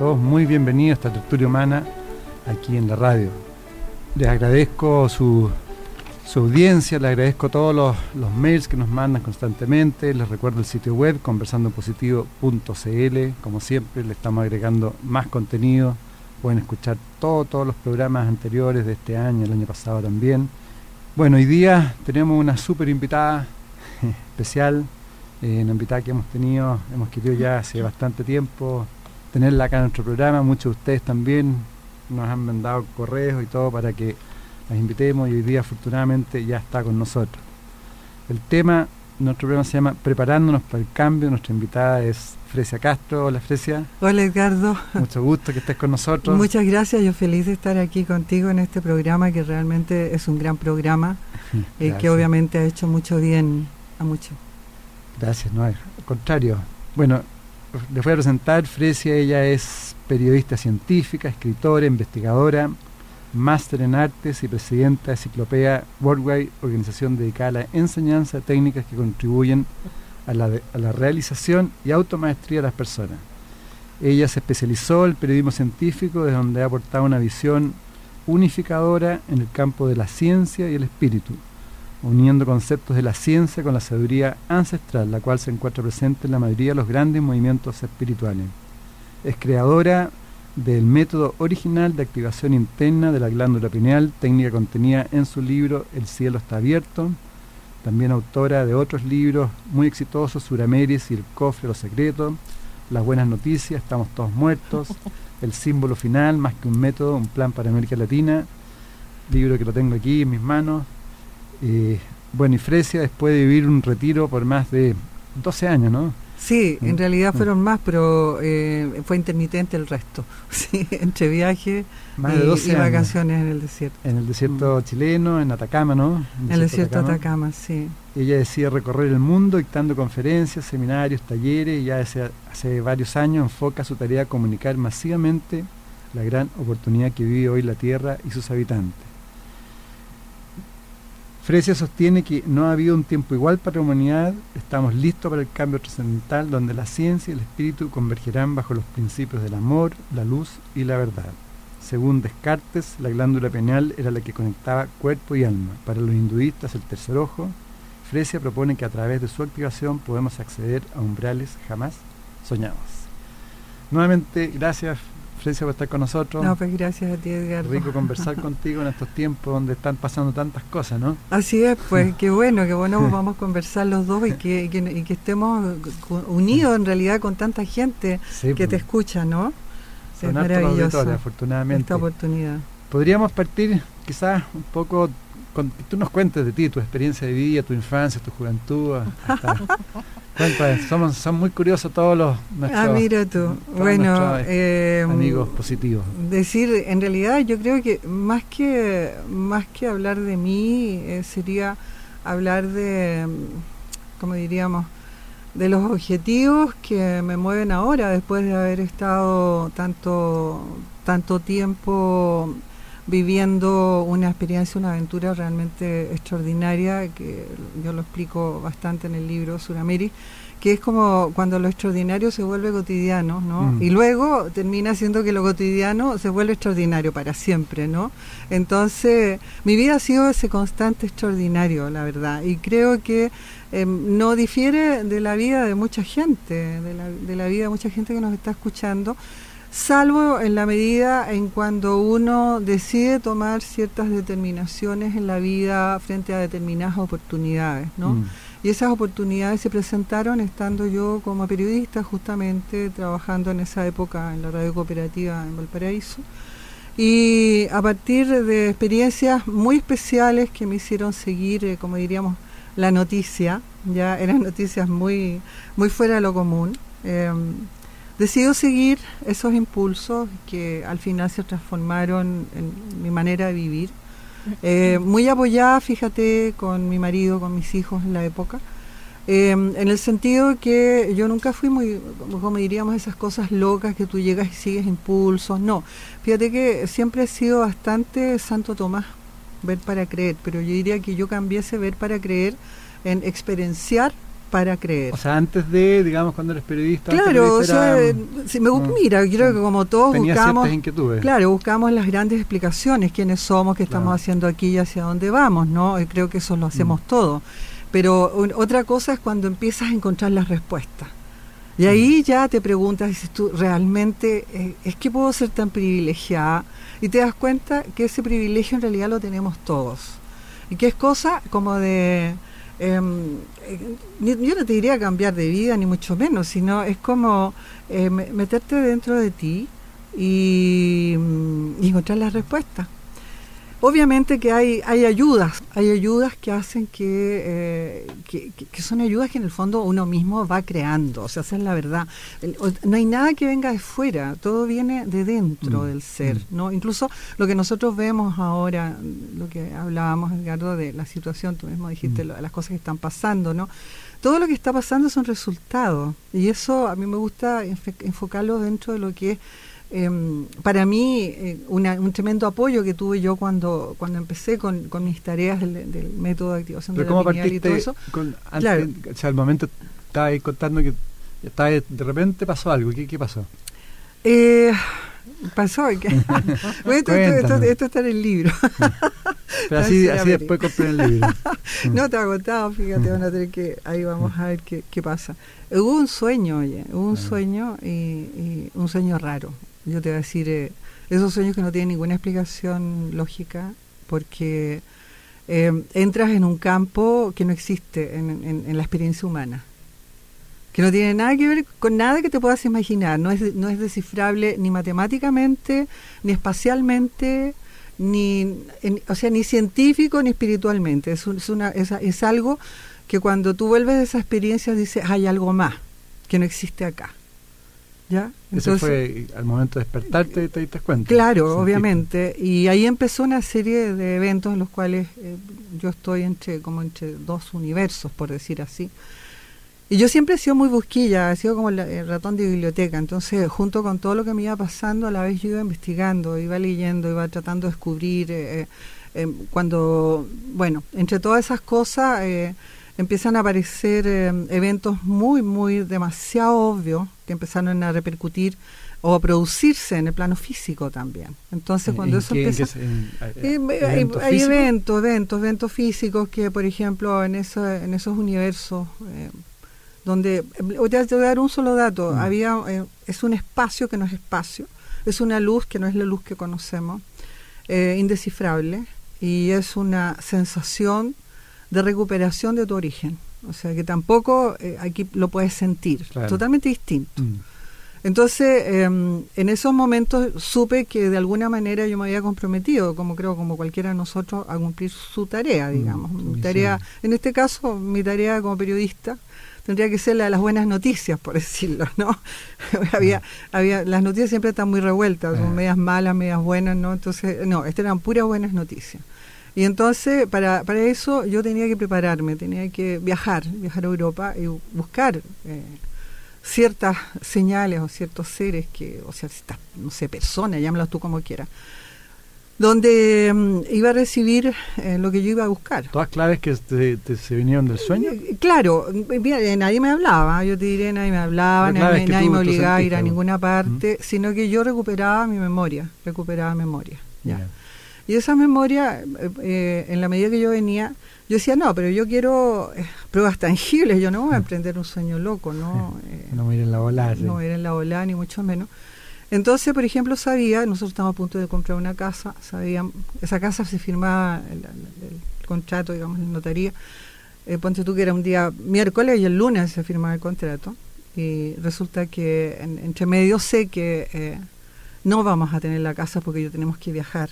Todos muy bienvenidos a esta tertulia humana aquí en la radio. Les agradezco su, su audiencia, les agradezco todos los, los, mails que nos mandan constantemente, les recuerdo el sitio web conversandopositivo.cl, como siempre le estamos agregando más contenido, pueden escuchar todo, todos los programas anteriores de este año, el año pasado también. Bueno, hoy día tenemos una súper invitada especial, eh, una invitada que hemos tenido, hemos querido ya hace bastante tiempo tenerla acá en nuestro programa, muchos de ustedes también nos han mandado correos y todo para que las invitemos y hoy día afortunadamente ya está con nosotros. El tema, nuestro programa se llama Preparándonos para el cambio, nuestra invitada es Fresia Castro. Hola Fresia. Hola Edgardo. Mucho gusto que estés con nosotros. Muchas gracias, yo feliz de estar aquí contigo en este programa que realmente es un gran programa y eh, que obviamente ha hecho mucho bien a muchos. Gracias, no, al contrario. Bueno, les voy a presentar, Fresia, ella es periodista científica, escritora, investigadora, máster en artes y presidenta de Ciclopea Worldwide, organización dedicada a la enseñanza de técnicas que contribuyen a la, a la realización y automaestría de las personas. Ella se especializó en el periodismo científico, desde donde ha aportado una visión unificadora en el campo de la ciencia y el espíritu, uniendo conceptos de la ciencia con la sabiduría ancestral, la cual se encuentra presente en la mayoría de los grandes movimientos espirituales. Es creadora del método original de activación interna de la glándula pineal, técnica contenida en su libro El cielo está abierto, también autora de otros libros muy exitosos, Surameris y El cofre de los secretos, Las buenas noticias, Estamos todos muertos, El símbolo final, Más que un método, un plan para América Latina, libro que lo tengo aquí en mis manos, eh, bueno, y Fresia, después de vivir un retiro por más de 12 años, ¿no? Sí, en realidad fueron más, pero eh, fue intermitente el resto. Sí, entre viajes y, vacaciones en el desierto. En el desierto chileno, en Atacama, ¿no? En el desierto, de Atacama. sí. Ella decide recorrer el mundo dictando conferencias, seminarios, talleres y ya hace, hace varios años enfoca su tarea a comunicar masivamente la gran oportunidad que vive hoy la Tierra y sus habitantes. Fresia sostiene que no ha habido un tiempo igual para la humanidad, estamos listos para el cambio trascendental donde la ciencia y el espíritu convergerán bajo los principios del amor, la luz y la verdad. Según Descartes, la glándula pineal era la que conectaba cuerpo y alma. Para los hinduistas, el tercer ojo. Fresia propone que a través de su activación podemos acceder a umbrales jamás soñados. Nuevamente, gracias Fresia por estar con nosotros. No, pues gracias a ti, Edgar. Rico conversar contigo en estos tiempos donde están pasando tantas cosas, ¿no? Así es, pues qué bueno, qué bueno vamos a conversar los dos y que, y que, estemos unidos en realidad con tanta gente que te pues. escucha, ¿no? es maravilloso. afortunadamente. Esta oportunidad. Podríamos partir quizás un poco con tú nos cuentes de ti, tu experiencia de vida, tu infancia, tu juventud, hasta, somos, son muy curiosos todos los nuestros, ah, mira tú. Bueno, eh, amigos positivos. Decir, en realidad yo creo que más que más que hablar de mí eh, sería hablar de, como diríamos, de los objetivos que me mueven ahora después de haber estado tanto tanto tiempo viviendo una experiencia, una aventura realmente extraordinaria, que yo lo explico bastante en el libro Surameri, que es como cuando lo extraordinario se vuelve cotidiano, ¿no? Mm. Y luego termina siendo que lo cotidiano se vuelve extraordinario para siempre, ¿no? Entonces, mi vida ha sido ese constante extraordinario, la verdad, y creo que em, no difiere de la vida de mucha gente, de la, de la vida de mucha gente que nos está escuchando, salvo en la medida en cuando uno decide tomar ciertas determinaciones en la vida frente a determinadas oportunidades, ¿no? Mm. Y esas oportunidades se presentaron estando yo como periodista justamente trabajando en esa época en la radio cooperativa en Valparaíso. Y a partir de experiencias muy especiales que me hicieron seguir, eh, como diríamos, la noticia, ya eran noticias muy, muy fuera de lo común, em, decido seguir esos impulsos que al final se transformaron en mi manera de vivir. Eh, muy apoyada, fíjate, con mi marido, con mis hijos en la época. Em, en el sentido que yo nunca fui muy, como diríamos, esas cosas locas que tú llegas y sigues impulsos. No, fíjate que siempre he sido bastante Santo Tomás, ver para creer, pero yo diría que yo cambié ese ver para creer en experienciar para creer. O sea, antes de, digamos, cuando eres periodista. Claro, o sea, si me, mira, creo que como todos buscamos, claro, buscamos las grandes explicaciones, quiénes somos, qué estamos haciendo aquí y hacia dónde vamos, ¿no? Y creo que eso lo hacemos mm. todo. Pero otra cosa es cuando empiezas a encontrar las respuestas. Y ahí mm. ya te preguntas, dices tú, ¿realmente eh, es que puedo ser tan privilegiada? Y te das cuenta que ese privilegio en realidad lo tenemos todos. Y que es cosa como de... Em, eh, yo no te diría cambiar de vida, ni mucho menos, sino es como eh, meterte dentro de ti y, mm, y encontrar las respuestas. Obviamente que hay, hay ayudas, hay ayudas que hacen que, eh, que, son ayudas que en el fondo uno mismo va creando, o sea, esa es la verdad. No hay nada que venga de fuera, todo viene de dentro mm, del ser, mm. ¿no? Incluso lo que nosotros vemos ahora, lo que hablábamos, Edgardo, de la situación, tú mismo dijiste, mm. las cosas que están pasando, ¿no? Todo lo que está pasando es un resultado, y eso a mí me gusta enfocarlo dentro de lo que es Em, para mí, eh, un tremendo apoyo que tuve yo cuando cuando empecé con, con mis tareas del, método de activación de la pineal y todo eso. Con, claro. O sea, al momento estaba ahí contando que estaba, de repente pasó algo. ¿Qué, qué pasó? Eh, pasó que esto, esto, está en el libro pero así, así después compré el libro no te ha contado fíjate van a tener que ahí vamos a ver qué, qué pasa hubo un sueño oye hubo un sueño y, y, un sueño raro yo te voy a decir, eh, esos sueños que no tienen ninguna explicación lógica, porque eh, entras en un campo que no existe en, la experiencia humana, que no tiene nada que ver con nada que te puedas imaginar, no es, no es descifrable ni matemáticamente, ni espacialmente, ni, o sea, ni científico ni espiritualmente. Es, es, una, es, es algo que cuando tú vuelves de esa experiencia dices, hay algo más que no existe acá. ¿Ya? Eso fue al momento de despertarte, te diste cuenta. Claro, obviamente. Y ahí empezó una serie de eventos en los cuales eh, yo estoy entre como entre dos universos, por decir así. Y yo siempre he sido muy busquilla, he sido como el ratón de biblioteca. Entonces, junto con todo lo que me iba pasando, a la vez yo iba investigando, iba leyendo, iba tratando de descubrir. Eh, eh, cuando, bueno, entre todas esas cosas empiezan a aparecer eventos muy, muy demasiado obvios que empezaron a repercutir o a producirse en el plano físico también. Entonces, cuando eso empieza... Eh, hay, eventos, eventos, eventos físicos que, por ejemplo, en, eso, en esos universos, eh, donde... Te voy a dar un solo dato. Mm. había eh, Es un espacio que no es espacio, es una luz que no es la luz que conocemos, indescifrable, y es una sensación de recuperación de tu origen. O sea que tampoco eh, aquí lo puedes sentir, totalmente distinto. Mm. Entonces, em, en esos momentos supe que de alguna manera yo me había comprometido, como creo como cualquiera de nosotros, a cumplir su tarea, mm, digamos. mi tarea, en este caso, mi tarea como periodista tendría que ser la de las buenas noticias, por decirlo, ¿no? había, mm. había, las noticias siempre están muy revueltas, son medias malas, medias buenas, ¿no? Entonces, no, estas eran puras buenas noticias. Y entonces, para, para eso yo tenía que prepararme, tenía que viajar, viajar a Europa y buscar eh, ciertas señales o ciertos seres, que, o sea, no sé, personas, llámalos tú como quieras, donde mm, iba a recibir eh, lo que yo iba a buscar. ¿Todas claves que se vinieron del sueño? Eh, claro, nadie me hablaba, yo te diré, nadie me hablaba, nadie, me obligaba a ir a ninguna parte, sino que yo recuperaba mi memoria, recuperaba memoria. Ya. Y esa memoria, eh, eh, en la medida que yo venía, yo decía, no, pero yo quiero eh, pruebas tangibles, yo no voy a emprender un sueño loco, ¿no? no a ir en la ola. No voy a ir en la ola, ni mucho menos. Entonces, por ejemplo, sabía, nosotros estábamos a punto de comprar una casa, sabía, esa casa se firmaba el, contrato, digamos, en notaría. ponte tú que era un día miércoles y el lunes se firmaba el contrato. Y resulta que entre medio sé que no vamos a tener la casa porque yo tenemos que viajar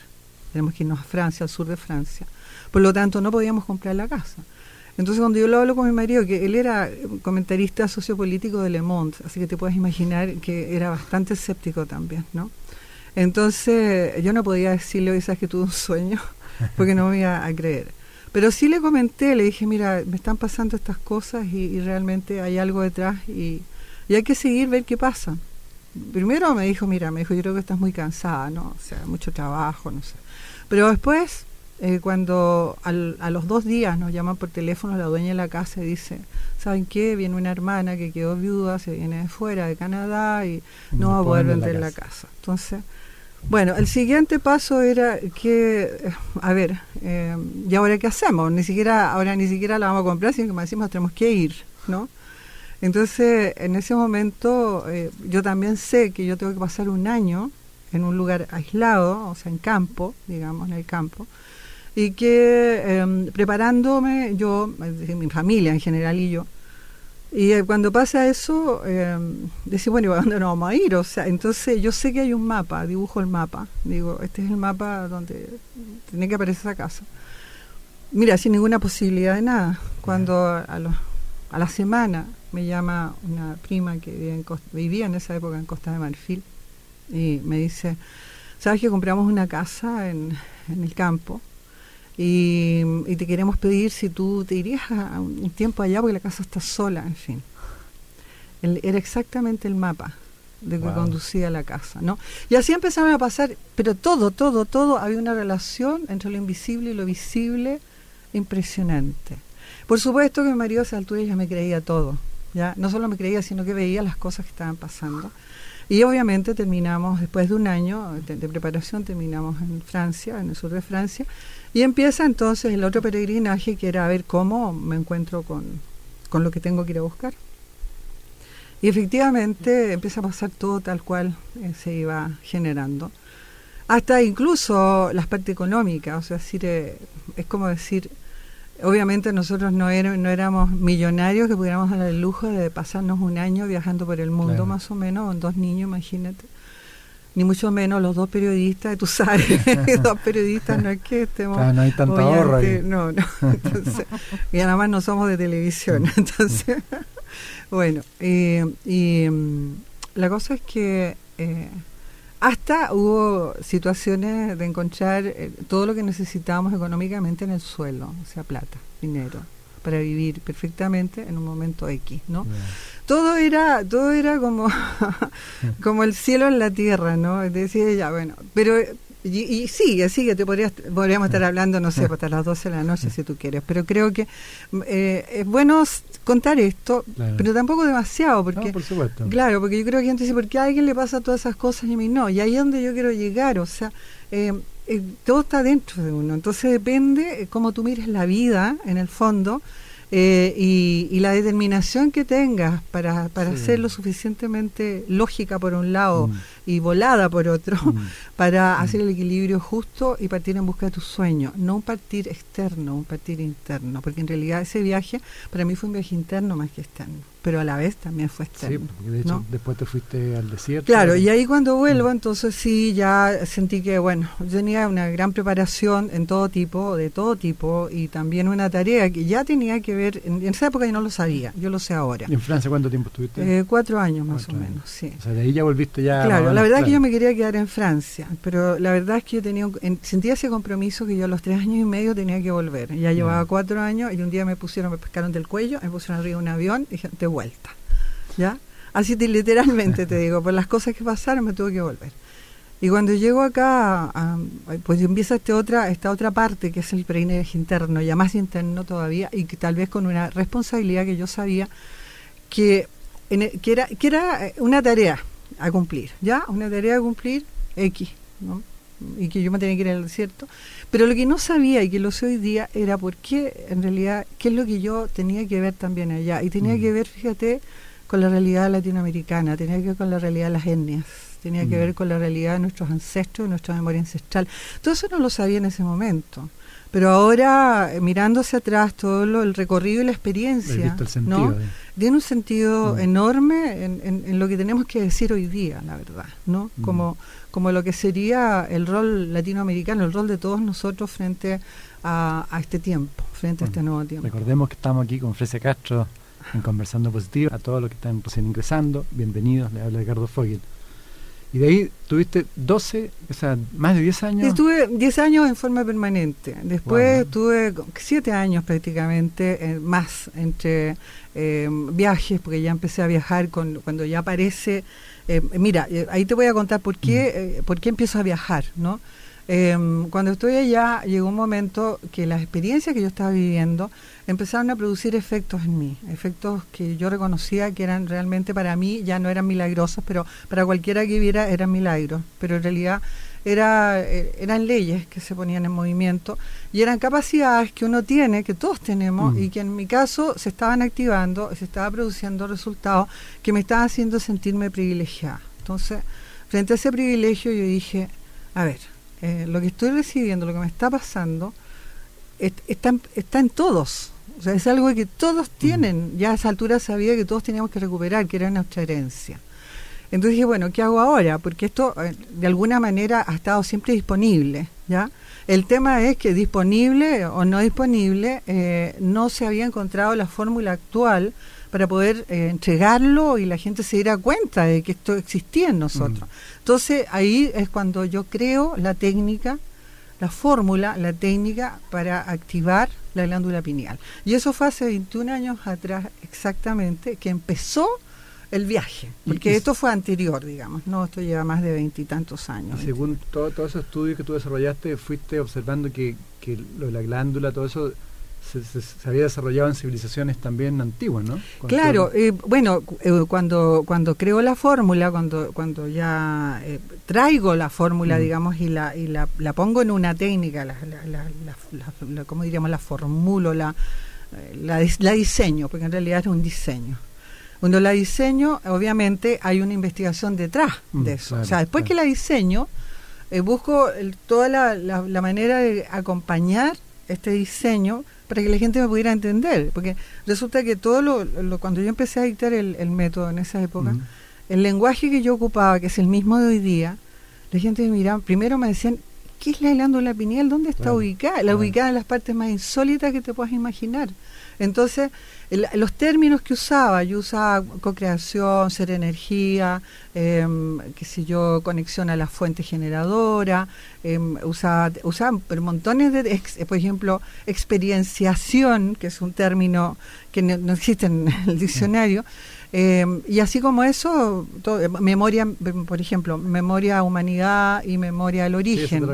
tenemos que irnos a Francia, al sur de Francia. Por lo tanto, no podíamos comprar la casa. Entonces cuando yo lo hablo con mi marido, que él era comentarista sociopolítico de Le Monde, así que te puedes imaginar que era bastante escéptico también, ¿no? Entonces yo no podía decirle, hoy sabes que tuve un sueño, porque no me iba a creer. Pero sí le comenté, le dije, mira, me están pasando estas cosas y, realmente hay algo detrás y, y, hay que seguir, ver qué pasa. Primero me dijo, mira, me dijo, yo creo que estás muy cansada, ¿no? O sea, mucho trabajo, no sé. Pero después eh, cuando a los dos días nos llaman por teléfono la dueña de la casa y dice, ¿saben qué? Viene una hermana que quedó viuda, se viene de fuera, de Canadá, y no va a poder vender la casa. Entonces, bueno, el siguiente paso era que, eh, a ver, eh, ¿y ahora qué hacemos? Ni siquiera, ahora ni siquiera la vamos a comprar, sino que me decimos tenemos que ir, ¿no? Entonces, en ese momento, yo también sé que yo tengo que pasar un año en un lugar aislado, o sea, en campo, digamos, en el campo, y que em, preparándome yo, mi familia en general y yo, y eh, cuando pasa eso, eh, decía, bueno, ¿y a dónde nos vamos a ir? O sea, entonces yo sé que hay un mapa, dibujo el mapa, digo, este es el mapa donde tiene que aparecer esa casa. Mira, sin ninguna posibilidad de nada. Cuando a, a la semana me llama una prima que vivía en esa época en Costa de Marfil y me dice, ¿sabes que compramos una casa en, en el campo? Y, te queremos pedir si tú te irías a un tiempo allá porque la casa está sola, en fin. era exactamente el mapa de que conducía la casa, ¿no? Y así empezaron a pasar, pero todo, todo, todo, había una relación entre lo invisible y lo visible impresionante. Por supuesto que mi marido a esa altura ya me creía todo, ya no solo me creía, sino que veía las cosas que estaban pasando. Y obviamente terminamos, después de un año de, preparación, terminamos en Francia, en el sur de Francia, y empieza entonces el otro peregrinaje que era a ver cómo me encuentro con, lo que tengo que ir a buscar. Y efectivamente empieza a pasar todo tal cual eh, se iba generando. Hasta incluso las partes económicas, o sea, decir, eh, es como decir, obviamente nosotros no, no éramos millonarios que pudiéramos dar el lujo de pasarnos un año viajando por el mundo más o menos, con dos niños, imagínate. Ni mucho menos los dos periodistas, tú sabes, dos periodistas no es que estemos... no hay tanta ahorro No, no, entonces, y además no somos de televisión, entonces, bueno, y mm, la cosa es que... Eh, hasta hubo situaciones de encontrar eh, todo lo que necesitábamos económicamente en el suelo, o sea, plata, dinero, para vivir perfectamente en un momento X, ¿no? Todo era, todo era como, como el cielo en la tierra, ¿no? Decía ya, bueno, pero y, y, sigue, sigue, te podrías, podríamos estar hablando, no sé, hasta las 12 de la noche si tú quieres, pero creo que eh, es bueno contar esto, pero tampoco demasiado, porque, por supuesto. claro, porque yo creo que gente dice, ¿por qué a alguien le pasa todas esas cosas y a mí no? Y ahí es donde yo quiero llegar, o sea, eh, eh, todo está dentro de uno, entonces depende cómo tú mires la vida, en el fondo, eh, y, la determinación que tengas para, para ser lo suficientemente lógica por un lado mm. y volada por otro, mm. para mm. hacer el equilibrio justo y partir en busca de tus sueños, no un partir externo, un partir interno, porque en realidad ese viaje para mí fue un viaje interno más que externo pero a la vez también fue externo. Sí, porque de hecho después te fuiste al desierto. Claro, y ahí cuando vuelvo, entonces sí, ya sentí que, bueno, yo tenía una gran preparación en todo tipo, de todo tipo, y también una tarea que ya tenía que ver, en, esa época yo no lo sabía, yo lo sé ahora. ¿Y en Francia cuánto tiempo estuviste? Eh, cuatro años más o menos, sí. O sea, de ahí ya volviste ya... Claro, la verdad es que yo me quería quedar en Francia, pero la verdad es que yo tenía, sentía ese compromiso que yo a los tres años y medio tenía que volver. Ya llevaba cuatro años y un día me pusieron, me pescaron del cuello, me pusieron arriba de un avión y dije, de vuelta. ¿ya? Así literalmente te digo, por las cosas que pasaron me tuve que volver. Y cuando llego acá, pues empieza esta otra, esta otra parte que es el peregrinaje interno, ya más interno todavía, y que tal vez con una responsabilidad que yo sabía que, e, que, era, que era eh, una tarea a cumplir, ¿ya? Una tarea a cumplir X, ¿no? Y que yo me tenía que ir al desierto. Pero lo que no sabía y que lo sé hoy día era por qué, en realidad, qué es lo que yo tenía que ver también allá. Y tenía mm. que ver, fíjate, con la realidad latinoamericana, tenía que ver con la realidad de las etnias, tenía que mm. ver con la realidad de nuestros ancestros, de nuestra memoria ancestral. Todo eso no lo sabía en ese momento. Pero ahora, eh, mirando hacia atrás, todo lo, el recorrido y la experiencia, ¿no? tiene un sentido mm. enorme en, en, lo que tenemos que decir hoy día, la verdad, ¿no? Como, como lo que sería el rol latinoamericano, el rol de todos nosotros frente a, este tiempo, frente a este nuevo tiempo. Recordemos que estamos aquí con Frecia Castro en Conversando Positivo. A todos los que están recién ingresando, bienvenidos, le habla Ricardo Fogel. Y de ahí tuviste 12, o sea, más de 10 años. Estuve 10 años en forma permanente. Después tuve 7 años prácticamente, eh, más entre eh, viajes, porque ya empecé a viajar con, cuando ya aparece. Eh, mira, ahí te voy a contar por qué, por qué empiezo a viajar, ¿no? Em, cuando estoy allá, llegó un momento que las experiencias que yo estaba viviendo empezaron a producir efectos en mí, efectos que yo reconocía que eran realmente para mí, ya no eran milagrosos, pero para cualquiera que viera eran milagros, pero en realidad era, eh, eran leyes que se ponían en movimiento y eran capacidades que uno tiene, que todos tenemos, mm. y que en mi caso se estaban activando, se estaba produciendo resultados que me estaban haciendo sentirme privilegiada. Entonces, frente a ese privilegio yo dije, a ver, eh, lo que estoy recibiendo, lo que me está pasando, está, está en todos. O sea, es algo que todos tienen. Ya a esa altura sabía que todos teníamos que recuperar, que era nuestra herencia. Entonces dije, bueno, ¿qué hago ahora? Porque esto eh, de alguna manera ha estado siempre disponible, ¿ya? El tema es que disponible o no disponible, eh, no se había encontrado la fórmula actual para poder eh, entregarlo y la gente se diera cuenta de que esto existía en nosotros. Mm. Entonces ahí es cuando yo creo la técnica, la fórmula, la técnica para activar la glándula pineal. Y eso fue hace 21 años atrás exactamente que empezó el viaje, porque esto fue anterior, digamos, no, esto lleva más de veintitantos años. según todos todo esos estudios que tú desarrollaste, fuiste observando que, que lo de la glándula, todo eso se, había desarrollado en civilizaciones también antiguas, ¿no? claro, eh, bueno, eh, cuando cuando creo la fórmula, cuando cuando ya eh, traigo la fórmula, mm. digamos, y la y la, la, pongo en una técnica, la, la, ¿cómo diríamos? La formulo, la, la, diseño, porque en realidad es un diseño. Cuando la diseño, obviamente hay una investigación detrás mm, de eso. o sea, después que la diseño, busco toda la, la manera de acompañar este diseño para que la gente me pudiera entender. Porque resulta que todo lo, cuando yo empecé a dictar el, método en esa época, el lenguaje que yo ocupaba, que es el mismo de hoy día, la gente me miraba, primero me decían, ¿qué es la glándula pineal? ¿Dónde está ubicada? La ubicada en las partes más insólitas que te puedas imaginar. Entonces, los términos que usaba, yo usaba co-creación, ser energía, em, qué sé yo, conexión a la fuente generadora, em, usaba, usaba montones de, por ejemplo, experienciación, que es un término que no, existe en el diccionario, em, y así como eso, memoria, por ejemplo, memoria humanidad y memoria al origen.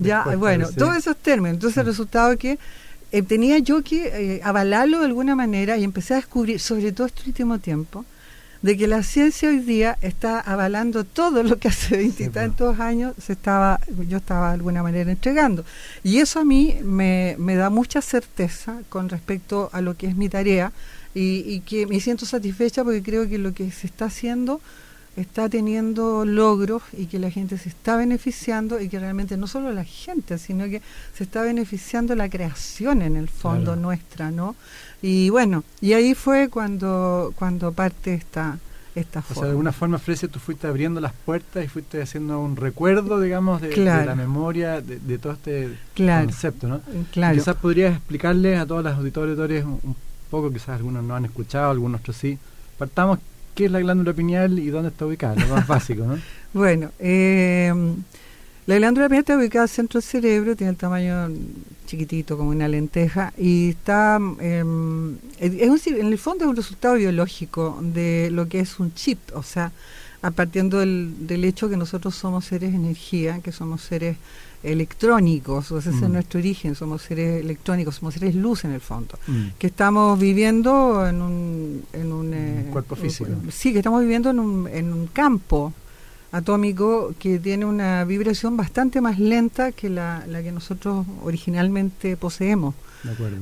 ya, bueno, todos esos términos. Entonces, el resultado que eh, tenía yo que eh, avalarlo de alguna manera y empecé a descubrir, sobre todo este último tiempo, de que la ciencia hoy día está avalando todo lo que hace veintitantos años se estaba, yo estaba de alguna manera entregando. Y eso a mí me, me da mucha certeza con respecto a lo que es mi tarea y, y que me siento satisfecha porque creo que lo que se está haciendo está teniendo logros y que la gente se está beneficiando y que realmente no solo la gente, sino que se está beneficiando la creación en el fondo nuestra, ¿no? Y bueno, y ahí fue cuando cuando parte esta esta o sea, de alguna forma, Frecia, tú fuiste abriendo las puertas y fuiste haciendo un recuerdo, digamos, de, la memoria, de, todo este concepto, ¿no? Claro. quizás podrías explicarles a todos los auditores un, un poco, quizás algunos no han escuchado, algunos otros sí. Partamos qué es la glándula pineal y dónde está ubicada, lo más básico, ¿no? bueno, eh, la glándula pineal está ubicada al centro del cerebro, tiene el tamaño chiquitito como una lenteja y está, em, es en el fondo es un resultado biológico de lo que es un chip, o sea, a partir del, del hecho que nosotros somos seres de energía, que somos seres electrónicos, o ese es mm. nuestro origen, somos seres electrónicos, somos seres luz en el fondo, mm. que estamos viviendo en un, en un, eh, cuerpo físico. sí, que estamos viviendo en un, en un campo atómico que tiene una vibración bastante más lenta que la, la que nosotros originalmente poseemos.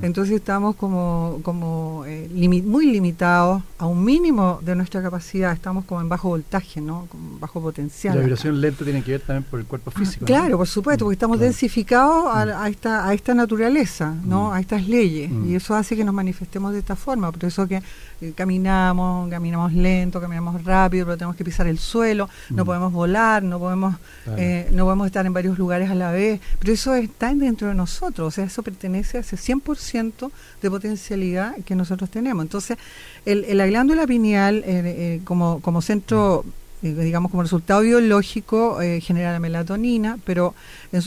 Entonces estamos como, como eh, muy limitados a un mínimo de nuestra capacidad, estamos como en bajo voltaje, ¿no? Bajo potencial. La vibración lenta tiene que ver también por el cuerpo físico. claro, por supuesto, porque estamos densificados a, mm. a, esta, a esta naturaleza, ¿no? Mm. A estas leyes, mm. y eso hace que nos manifestemos de esta forma, por eso que eh, caminamos, caminamos lento, caminamos rápido, pero tenemos que pisar el suelo, no podemos volar, no podemos, eh, no podemos estar en varios lugares a la vez, pero eso está dentro de nosotros, o sea, eso pertenece a ese 100% de potencialidad que nosotros tenemos. Entonces, el, la glándula pineal eh, eh, como, como centro eh, digamos como resultado biológico genera la melatonina, pero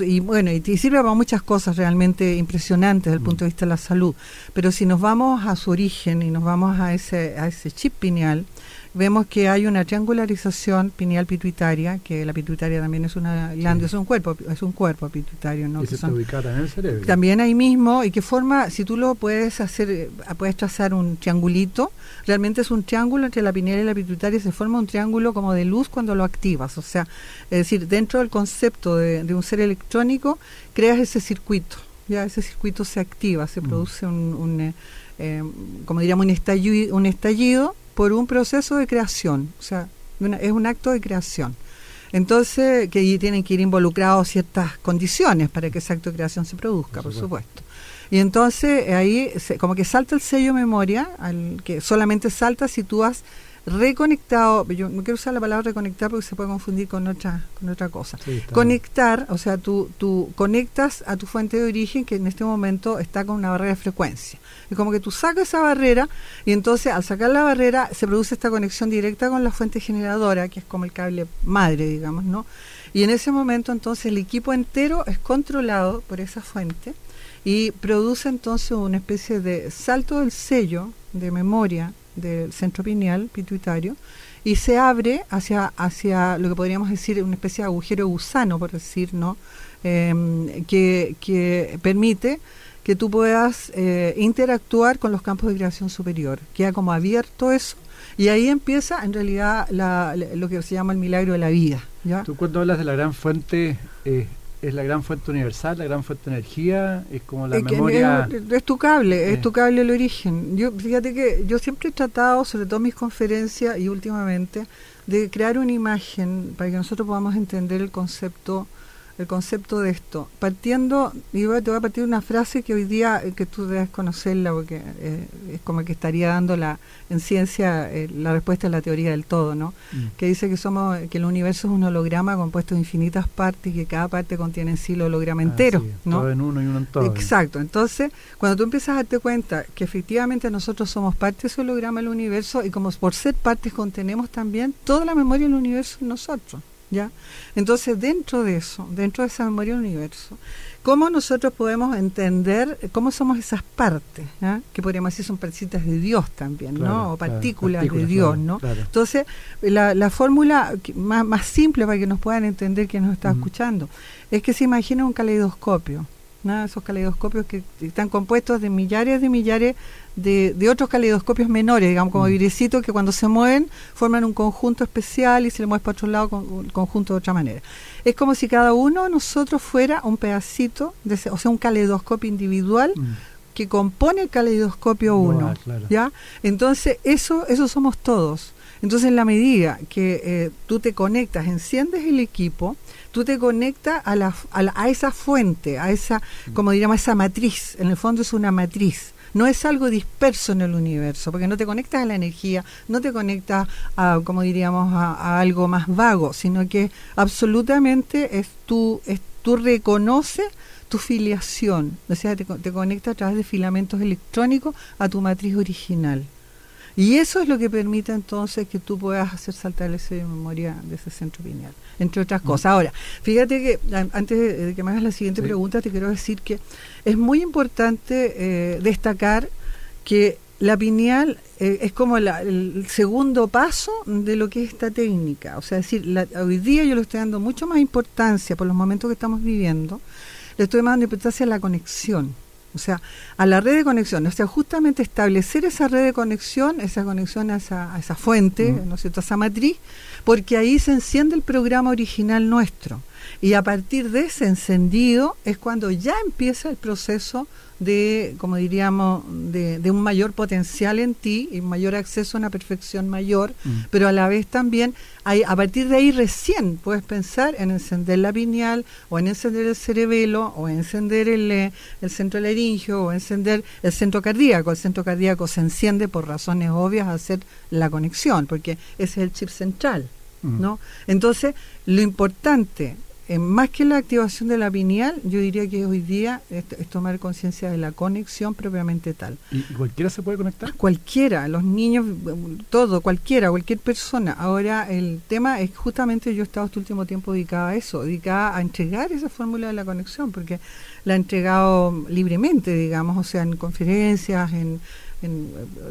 y bueno, y, sirve para muchas cosas realmente impresionantes desde el punto de vista de la salud. Pero si nos vamos a su origen y nos vamos a ese a ese chip pineal, vemos que hay una triangularización pineal pituitaria, que la pituitaria también es una glándula, es un cuerpo, es un cuerpo pituitario, ¿no? Y se está ubicada en el cerebro. También ahí mismo, y que forma, si tú lo puedes hacer, eh, puedes trazar un triangulito, realmente es un triángulo entre la pineal y la pituitaria, se forma un triángulo como de luz cuando lo activas, o sea, es decir, dentro del concepto de, un ser electrónico, creas ese circuito, ya ese circuito se activa, se mm. produce un, eh, eh, como diríamos, un estallido, un estallido por un proceso de creación, o sea, es un acto de creación. Entonces, que tienen que ir involucrados ciertas condiciones para que ese acto de creación se produzca, por supuesto. Y entonces ahí como que salta el sello memoria, al, que solamente salta si tú has reconectado, yo no quiero usar la palabra reconectar porque se puede confundir con otra, con otra cosa. Conectar, o sea, tú, tú conectas a tu fuente de origen que en este momento está con una barrera de frecuencia. Es como que tú sacas esa barrera y entonces al sacar la barrera se produce esta conexión directa con la fuente generadora, que es como el cable madre, digamos, ¿no? Y en ese momento entonces el equipo entero es controlado por esa fuente y produce entonces una especie de salto del sello de memoria del centro pineal pituitario y se abre hacia, hacia lo que podríamos decir una especie de agujero gusano, por decir, ¿no? Em, que, que permite que tú puedas eh, interactuar con los campos de creación superior. Queda como abierto eso y ahí empieza en realidad lo que se llama el milagro de la vida. ¿ya? Tú cuando hablas de la gran fuente, eh, es la gran fuente universal, la gran fuente de energía, es como la memoria... Es, tu cable, es tu cable el origen. Yo Fíjate que yo siempre he tratado, sobre todo en mis conferencias y últimamente, de crear una imagen para que nosotros podamos entender el concepto el concepto de esto. Partiendo, y te voy a partir de una frase que hoy día, eh, que tú debes conocerla, porque eh, es como que estaría dando la en ciencia eh, la respuesta a la teoría del todo, ¿no? Mm. Que dice que somos que el universo es un holograma compuesto de infinitas partes y que cada parte contiene en sí el holograma entero, ¿no? Todo en uno y uno en todo. Exacto. Entonces, cuando tú empiezas a darte cuenta que efectivamente nosotros somos parte de ese holograma del universo y como por ser partes contenemos también toda la memoria del universo en nosotros. ¿Ya? Entonces, dentro de eso, dentro de esa memoria del universo, ¿cómo nosotros podemos entender cómo somos esas partes? Que podríamos decir son partículas de Dios también, ¿no? O partículas, de Dios, ¿no? Entonces, la, la fórmula más, más, simple para que nos puedan entender quien nos está escuchando es que se imagina un caleidoscopio. ¿no? esos caleidoscopios que están compuestos de millares de millares de, de otros caleidoscopios menores, digamos, como mm. que cuando se mueven forman un conjunto especial y se le mueve para otro lado con un conjunto de otra manera. Es como si cada uno de nosotros fuera un pedacito, de o sea, un caleidoscopio individual. Mm. que compone el caleidoscopio uno, ¿ya? Entonces, eso, eso somos todos. Entonces, en la medida que eh, tú te conectas, enciendes el equipo, tú te conectas a, la, a, esa fuente, a esa, como diríamos, esa matriz. En el fondo es una matriz. No es algo disperso en el universo, porque no te conectas a la energía, no te conectas a, como diríamos, a, algo más vago, sino que absolutamente es tú, es, tú reconoces tu filiación, o sea, te, te a través de filamentos electrónicos a tu matriz original. Y eso es lo que permite entonces que tú puedas hacer saltar ese de memoria de ese centro pineal, entre otras mm. cosas. Ahora, fíjate que antes de que me hagas la siguiente pregunta, te quiero decir que es muy importante eh, destacar que la pineal eh, es como el segundo paso de lo que es esta técnica. O sea, decir, hoy día yo le estoy dando mucho más importancia por los momentos que estamos viviendo, le estoy dando importancia a la conexión o sea, a la red de conexión, o sea, justamente establecer esa red de conexión, esa conexión a esa, a esa fuente, ¿no es cierto?, a esa matriz, porque ahí se enciende el programa original nuestro. Y a partir de ese encendido es cuando ya empieza el proceso de, como diríamos, de, un mayor potencial en ti y mayor acceso a una perfección mayor, mm. pero a la vez también hay, a partir de ahí recién puedes pensar en encender la pineal o en encender el cerebelo o en encender el, eh, el centro laringio o encender el centro cardíaco. El centro cardíaco se enciende por razones obvias a hacer la conexión, porque ese es el chip central. Mm. ¿no? Entonces, lo importante eh, más que la activación de la pineal, yo diría que hoy día es, tomar conciencia de la conexión propiamente tal. ¿Y cualquiera se puede conectar? Cualquiera, los niños, todo, cualquiera, cualquier persona. Ahora, el tema es justamente yo he estado este último tiempo dedicada a eso, dedicada a entregar esa fórmula de la conexión, porque la he entregado libremente, digamos, o sea, en conferencias, en,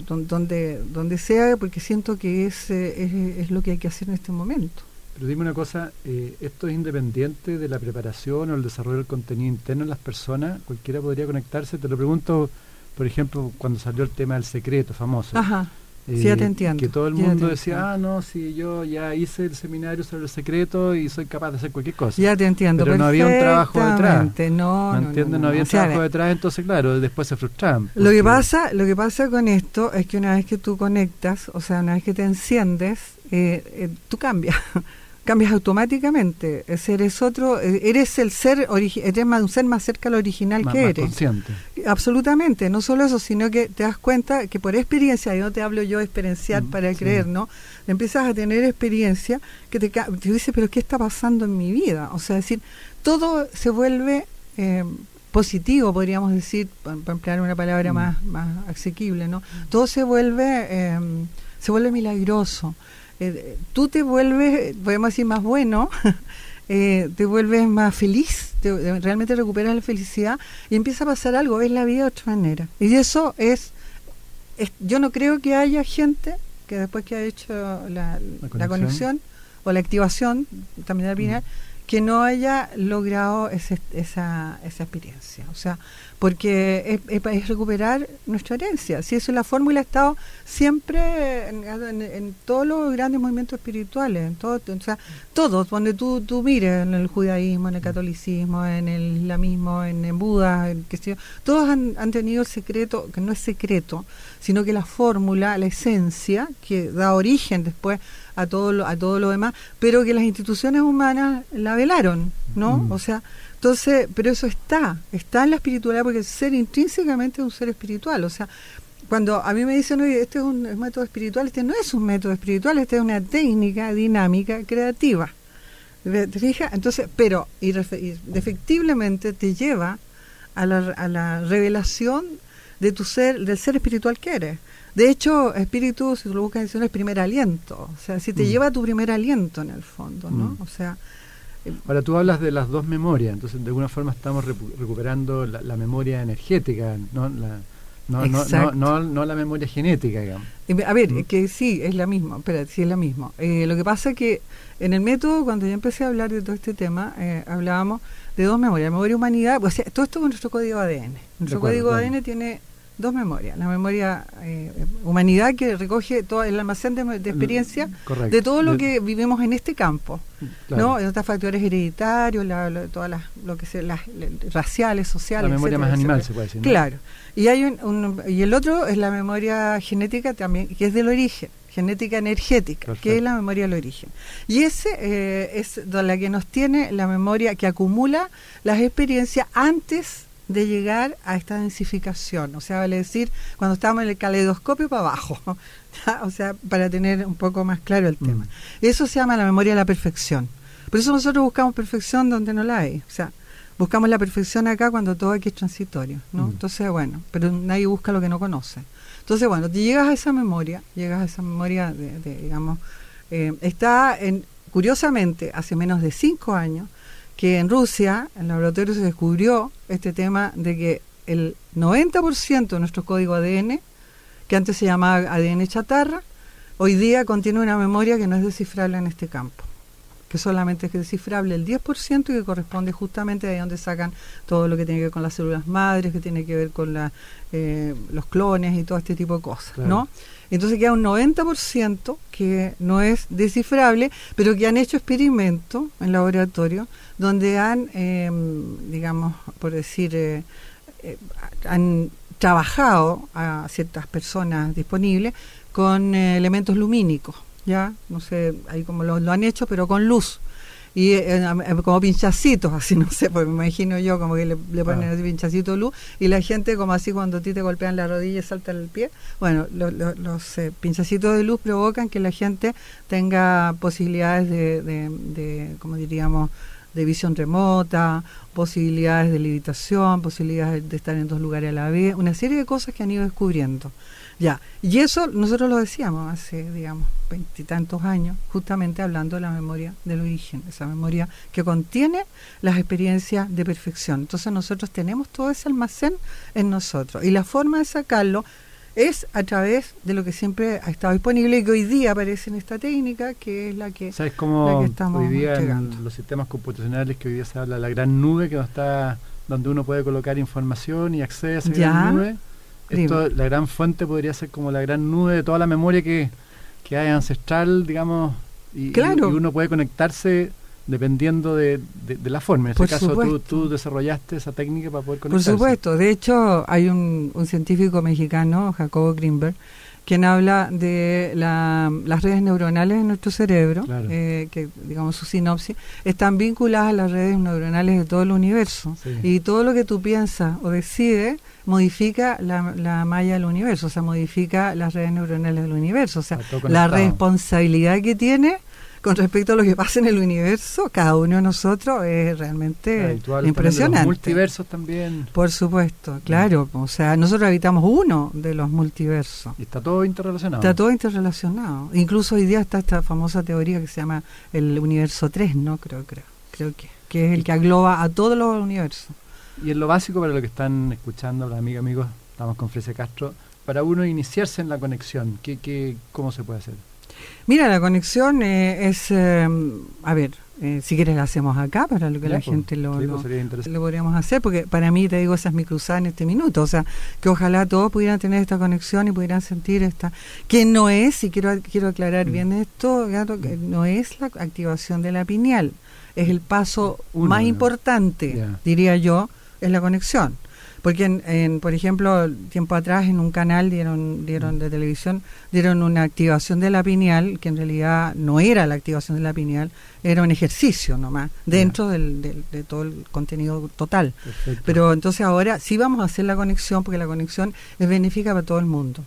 donde, donde sea, porque siento que es, eh, es lo que hay que hacer en este momento. Pero dime una cosa, eh, ¿esto es independiente de la preparación o el desarrollo del contenido interno en las personas? ¿Cualquiera podría conectarse? Te lo pregunto, por ejemplo, cuando salió el tema del secreto famoso. Ajá. sí, ya te eh, entiendo. Que todo el mundo decía, ah, no, sí, yo ya hice el seminario sobre el secreto y soy capaz de hacer cualquier cosa. Ya te entiendo. Pero no había un trabajo detrás. No, ¿Me no, entiendes? No, había un trabajo detrás, entonces, claro, después se frustraban. Lo que, pasa, lo que pasa con esto es que una vez que tú conectas, o sea, una vez que te enciendes, eh, eh, tú cambias. cambias automáticamente. Eres otro, eh, eres el ser, eres más, un ser más cerca al original que eres. Consciente. Absolutamente, no solo eso, sino que te das cuenta que por experiencia, y no te hablo yo de experienciar mm, para creer, ¿no? Empiezas a tener experiencia que te, te dice, pero ¿qué está pasando en mi vida? O sea, decir, todo se vuelve eh, positivo, podríamos decir, para, emplear una palabra mm. más, más asequible, ¿no? Todo se vuelve, eh, se vuelve milagroso. Eh, tú te vuelves, podemos decir, más bueno, eh, te vuelves más feliz, realmente recuperas la felicidad y empieza a pasar algo, ves la vida de otra manera. Y eso es, yo no creo que haya gente que después que ha hecho la, conexión. o la activación también la mm. que no haya logrado esa, esa experiencia. O sea, porque es, recuperar nuestra herencia. Si eso es la fórmula, ha estado siempre en, todos los grandes movimientos espirituales, en todo, o sea, todos, donde tú, tú mires, en el judaísmo, en el catolicismo, en el islamismo, en, Buda, en, qué todos han, han tenido el secreto, que no es secreto, sino que la fórmula, la esencia, que da origen después a todo lo, a todo lo demás, pero que las instituciones humanas la velaron, ¿no? Mm. O sea, entonces, pero eso está, está en la espiritualidad porque el ser intrínsecamente es un ser espiritual. O sea, cuando a mí me dicen, oye, este es un, método espiritual, este no es un método espiritual, este es una técnica dinámica creativa. ¿Te fijas? Entonces, pero efectivamente te lleva a la, a la revelación de tu ser, del ser espiritual que eres. De hecho, espíritu, si tú lo buscas en es primer aliento. O sea, si te mm. lleva a tu primer aliento en el fondo, ¿no? Mm. O sea, Ahora tú hablas de las dos memorias, entonces de alguna forma estamos recuperando la, memoria energética, no la, no, no, no, la memoria genética, digamos. A ver, ¿Mm? que sí, es la misma, espera, sí es la misma. Eh, lo que pasa es que en el método, cuando yo empecé a hablar de todo este tema, eh, hablábamos de dos memorias, la memoria humanidad, o sea, todo esto con nuestro código ADN. Nuestro código ADN tiene dos memorias. La memoria eh, humanidad que recoge todo el almacén de, experiencia de todo lo que vivimos en este campo, ¿no? Estos factores hereditarios, todas las, lo que sea, las, raciales, sociales. La memoria más animal se puede decir. Claro. Y hay un, y el otro es la memoria genética también, que es del origen genética energética, que es la memoria del origen. Y ese eh, es la que nos tiene la memoria que acumula las experiencias antes de llegar a esta densificación, o sea, vale decir, cuando estamos en el caleidoscopio para abajo, o sea, para tener un poco más claro el tema. Mm. Eso se llama la memoria de la perfección. Por eso nosotros buscamos perfección donde no la hay, o sea, buscamos la perfección acá cuando todo aquí es transitorio, ¿no? Mm. Entonces, bueno, pero nadie busca lo que no conoce. Entonces, bueno, te llegas a esa memoria, llegas a esa memoria de, digamos, eh, está en, curiosamente, hace menos de cinco años, que en Rusia, en el laboratorio, se descubrió este tema de que el 90% de nuestro código ADN, que antes se llamaba ADN chatarra, hoy día contiene una memoria que no es descifrable en este campo, que solamente es descifrable el 10% y que corresponde justamente a ahí donde sacan todo lo que tiene que ver con las células madres, que tiene que ver con la, eh, los clones y todo este tipo de cosas, ¿no? Entonces queda un 90% que no es descifrable, pero que han hecho experimentos en laboratorio donde han, em, digamos, por decir, eh, eh, han trabajado a ciertas personas disponibles con eh, elementos lumínicos, ¿ya? No sé, ahí como lo, han hecho, pero con luz. Y eh, eh, como pinchacitos, así, no sé, pues me imagino yo como que le, ponen ah. así pinchacito de luz y la gente como así cuando a ti te golpean la rodilla y salta el pie. Bueno, los pinchacitos de luz provocan que la gente tenga posibilidades de, de, de como diríamos, de visión remota, posibilidades de levitación, posibilidades de estar en dos lugares a la vez, una serie de cosas que han ido descubriendo. Ya, y eso nosotros lo decíamos hace, digamos, veintitantos años, justamente hablando de la memoria del origen, esa memoria que contiene las experiencias de perfección. Entonces nosotros tenemos todo ese almacén en nosotros y la forma de sacarlo es a través de lo que siempre ha estado disponible y que hoy día aparece en esta técnica, que es la que, ¿Sabes cómo hoy día en los sistemas computacionales que hoy día se habla la gran nube que está donde uno puede colocar información y accede a esa gran nube? Esto, la gran fuente podría ser como la gran nube de toda la memoria que, que hay ancestral, digamos, y, y uno puede conectarse dependiendo de, la forma. En este caso, tú, desarrollaste esa técnica para poder conectarse. Por supuesto. De hecho, hay un, científico mexicano, Jacobo Greenberg, quien habla de las redes neuronales en nuestro cerebro, eh, que digamos su sinopsis, están vinculadas a las redes neuronales de todo el universo. Y todo lo que tú piensas o decides modifica la, la, malla del universo, o sea, modifica las redes neuronales del universo. O sea, la responsabilidad que tiene con respecto a lo que pasa en el universo, cada uno de nosotros es realmente impresionante. Los multiversos también. Por supuesto, claro. O sea, nosotros habitamos uno de los multiversos. Y está todo interrelacionado. Está todo interrelacionado. Incluso hoy día está esta famosa teoría que se llama el universo 3, ¿no? Creo, creo, creo que, que es el que agloba a todos los universos. Y en lo básico para lo que están escuchando, los amigos, amigos, estamos con Frese Castro, para uno iniciarse en la conexión, ¿qué, qué, ¿cómo se puede hacer? Mira, la conexión eh, es, eh, a ver, eh, si quieres la hacemos acá para lo que la gente lo, pues, lo, podríamos hacer, porque para mí, te digo, esa es mi cruzada en este minuto, o sea, que ojalá todos pudieran tener esta conexión y pudieran sentir esta, que no es, y quiero, quiero aclarar mm. bien esto, que no es la activación de la pineal, es el paso más importante, diría yo, es la conexión. Porque, en, por ejemplo, tiempo atrás en un canal dieron, dieron de televisión, dieron una activación de la pineal, que en realidad no era la activación de la pineal, era un ejercicio nomás, dentro del, de todo el contenido total. Pero entonces ahora sí vamos a hacer la conexión, porque la conexión es benéfica para todo el mundo.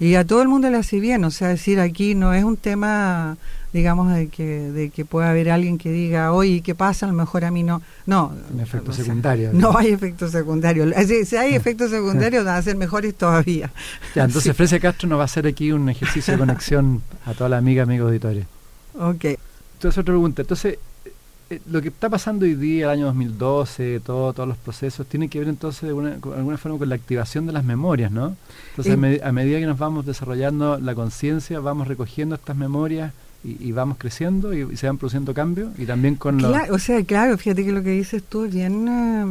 Y a todo el mundo le hace bien, o sea, decir aquí no es un tema, digamos, de que, de que pueda haber alguien que diga, oye, ¿qué pasa? A lo mejor a mí no. No. Un efecto secundario. No hay efecto secundario. Si, hay efectos secundarios, van a ser mejores todavía. Ya, entonces Frese Castro nos va a hacer aquí un ejercicio de conexión a toda la amiga, amigo auditorio. Ok. Entonces, otra pregunta. Entonces, eh, lo que está pasando hoy día, el año 2012, todo, todos los procesos, tiene que ver entonces de, alguna forma con la activación de las memorias, ¿no? Entonces, a, medida que nos vamos desarrollando la conciencia, vamos recogiendo estas memorias y, vamos creciendo y, se van produciendo cambios y también con claro, O sea, claro, fíjate que lo que dices tú es bien, eh,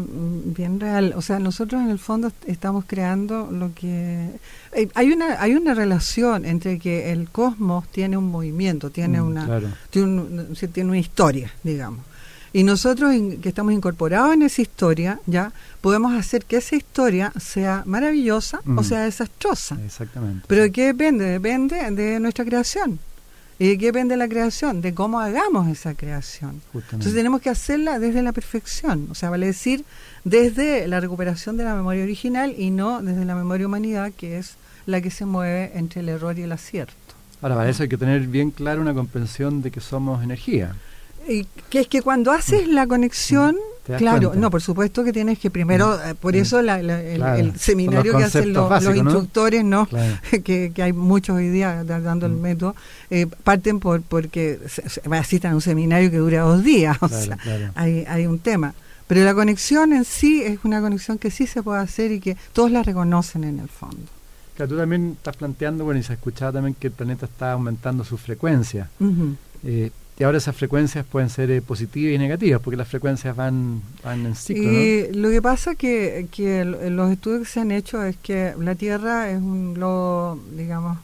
bien real. O sea, nosotros en el fondo estamos creando lo que... Eh, hay una hay una relación entre que el cosmos tiene un movimiento, tiene, mm, una, tiene, tiene una historia, digamos. Y nosotros que estamos incorporados en esa historia, ya podemos hacer que esa historia sea maravillosa o mm. sea desastrosa. Exactamente. Pero ¿de qué depende? Depende de nuestra creación. ¿Y de qué depende la creación? De cómo hagamos esa creación. Entonces tenemos que hacerla desde la perfección, o sea, vale decir, desde la recuperación de la memoria original y no desde la memoria humanidad, que es la que se mueve entre el error y el acierto. Ahora, para eso hay que tener bien clara una comprensión de que somos energía. Y que es que cuando haces la conexión, claro, no, por supuesto que tienes que primero, mm. eh, por eso el, seminario que hacen los, instructores, ¿no? que, hay muchos hoy día dando el mm. método, eh, parten por porque asistan a un seminario que dura dos días, o sea, hay, hay un tema. Pero la conexión en sí es una conexión que sí se puede hacer y que todos la reconocen en el fondo. Claro, tú también estás planteando, bueno, y se ha escuchado también que el planeta está aumentando su frecuencia. Y ahora esas frecuencias pueden ser eh, positivas y negativas, porque las frecuencias van, van en ciclo. Y lo que pasa que, que los estudios que se han hecho es que la Tierra es un globo, digamos,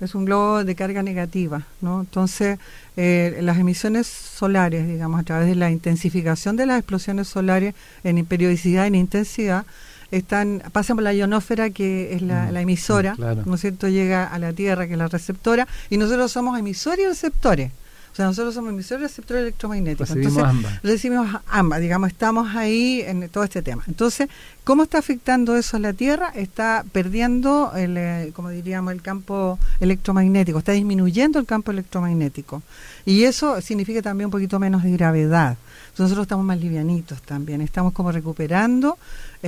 es un globo de carga negativa, ¿no? Entonces, eh, las emisiones solares, digamos, a través de la intensificación de las explosiones solares en periodicidad y en intensidad, están pasan por la ionósfera que es la, mm, emisora, ¿no es cierto? Llega a la Tierra que es la receptora y nosotros somos emisores y receptores. O sea, nosotros somos emisores y receptores electromagnéticos. Recibimos ambas. Recibimos ambas, digamos, estamos ahí en todo este tema. Entonces, ¿cómo está afectando eso a la Tierra? Está perdiendo, el, eh, como diríamos, el campo electromagnético, está disminuyendo el campo electromagnético. Y eso significa también un poquito menos de gravedad. nosotros estamos más livianitos también, estamos como recuperando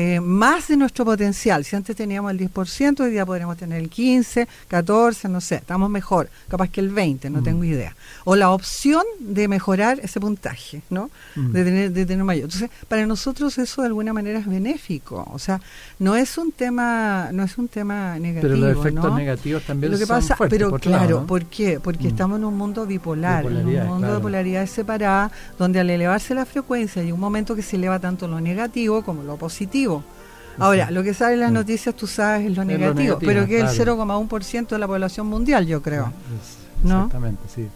eh, más de nuestro potencial. Si antes teníamos el 10%, hoy día podríamos tener el 15, 14, no sé, estamos mejor, capaz que el 20, no mm. tengo idea. O la opción de mejorar ese puntaje, ¿no? Mm. De, tener, de tener mayor. Entonces, para nosotros eso de alguna manera es benéfico. O sea, no es un tema, no es un tema negativo. Pero los efectos negativos también Lo que son pasa, Pero claro, ¿por qué? Porque mm. estamos en un mundo bipolar, en un mundo de polaridades separadas, donde al elevarse la frecuencia hay un momento que se eleva tanto lo negativo como lo positivo Ahora, lo que sale en las noticias, tú sabes, es lo, negativo, pero que es el 0,1% de la población mundial, yo creo. Exactamente, sí.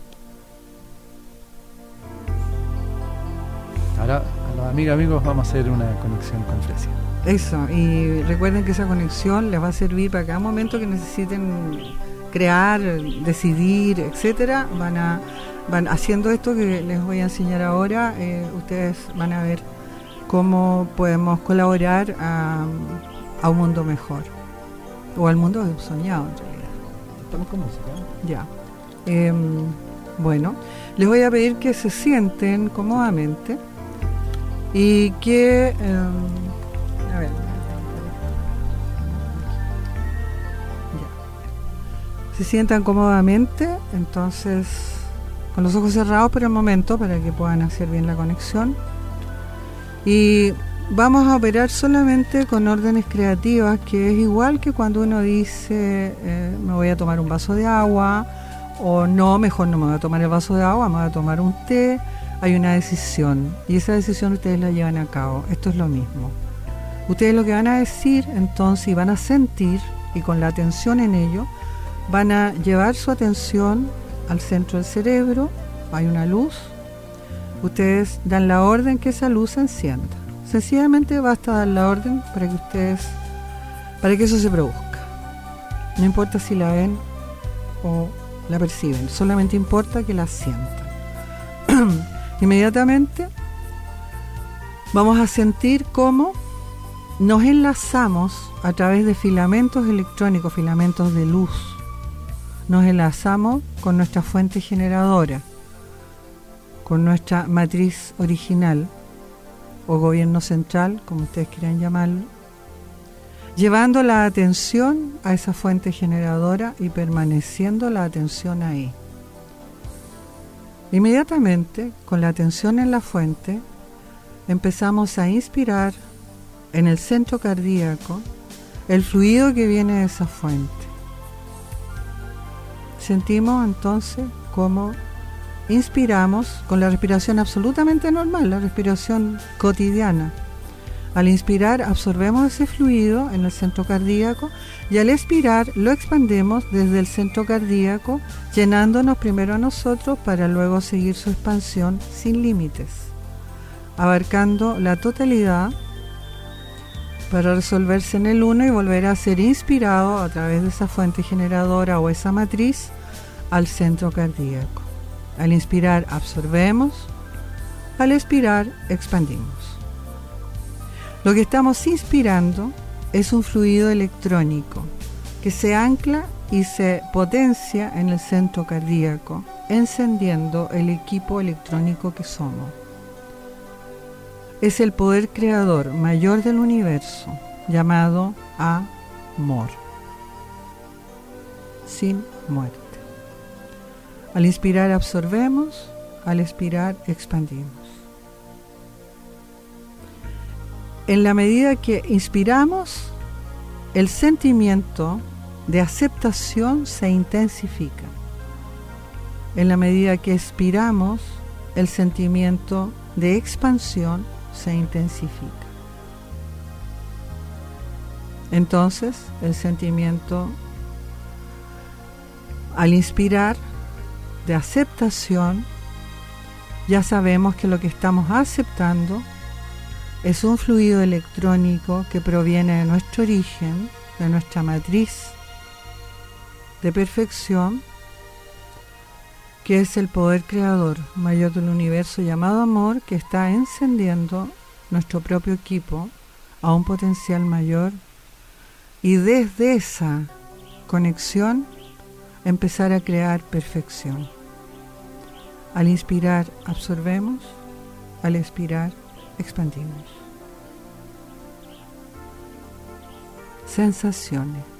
Ahora, a los amigos amigos, vamos a hacer una conexión con Fresia. Eso, y recuerden que esa conexión les va a servir para cada momento que necesiten crear, decidir, etcétera, van a van haciendo esto que les voy a enseñar ahora, eh, ustedes van a ver cómo podemos colaborar a, un mundo mejor, o al mundo soñado en realidad. Estamos con música. Ya. Em, bueno, les voy a pedir que se sienten cómodamente y que... Em, a ver. Se sientan cómodamente, entonces con los ojos cerrados por el momento para que puedan hacer bien la conexión. Y vamos a operar solamente con órdenes creativas, que es igual que cuando uno dice, eh, me voy a tomar un vaso de agua, o no, mejor no me voy a tomar el vaso de agua, me voy a tomar un té. Hay una decisión y esa decisión ustedes la llevan a cabo. Esto es lo mismo. Ustedes lo que van a decir entonces y van a sentir y con la atención en ello, van a llevar su atención al centro del cerebro, hay una luz, ustedes dan la orden que esa luz se encienda. Sencillamente basta dar la orden para que ustedes, para que eso se produzca. No importa si la ven o la perciben, solamente importa que la sientan. Inmediatamente vamos a sentir cómo nos enlazamos a través de filamentos electrónicos, filamentos de luz. Nos enlazamos con nuestra fuente generadora con nuestra matriz original o gobierno central, como ustedes quieran llamarlo, llevando la atención a esa fuente generadora y permaneciendo la atención ahí. Inmediatamente, con la atención en la fuente, empezamos a inspirar en el centro cardíaco el fluido que viene de esa fuente. Sentimos entonces cómo inspiramos con la respiración absolutamente normal, la respiración cotidiana. Al inspirar absorbemos ese fluido en el centro cardíaco y al expirar lo expandemos desde el centro cardíaco, llenándonos primero a nosotros para luego seguir su expansión sin límites, abarcando la totalidad para resolverse en el uno y volver a ser inspirado a través de esa fuente generadora o esa matriz al centro cardíaco. Al inspirar absorbemos, al expirar expandimos. Lo que estamos inspirando es un fluido electrónico que se ancla y se potencia en el centro cardíaco, encendiendo el equipo electrónico que somos. Es el poder creador mayor del universo, llamado amor, sin muerte. Al inspirar absorbemos, al expirar expandimos. En la medida que inspiramos, el sentimiento de aceptación se intensifica. En la medida que expiramos, el sentimiento de expansión se intensifica. Entonces, el sentimiento Al inspirar de aceptación, ya sabemos que lo que estamos aceptando es un fluido electrónico que proviene de nuestro origen, de nuestra matriz de perfección, que es el poder creador mayor del universo llamado amor, que está encendiendo nuestro propio equipo a un potencial mayor y desde esa conexión empezar a crear perfección. Al inspirar absorbemos, al expirar expandimos. Sensaciones.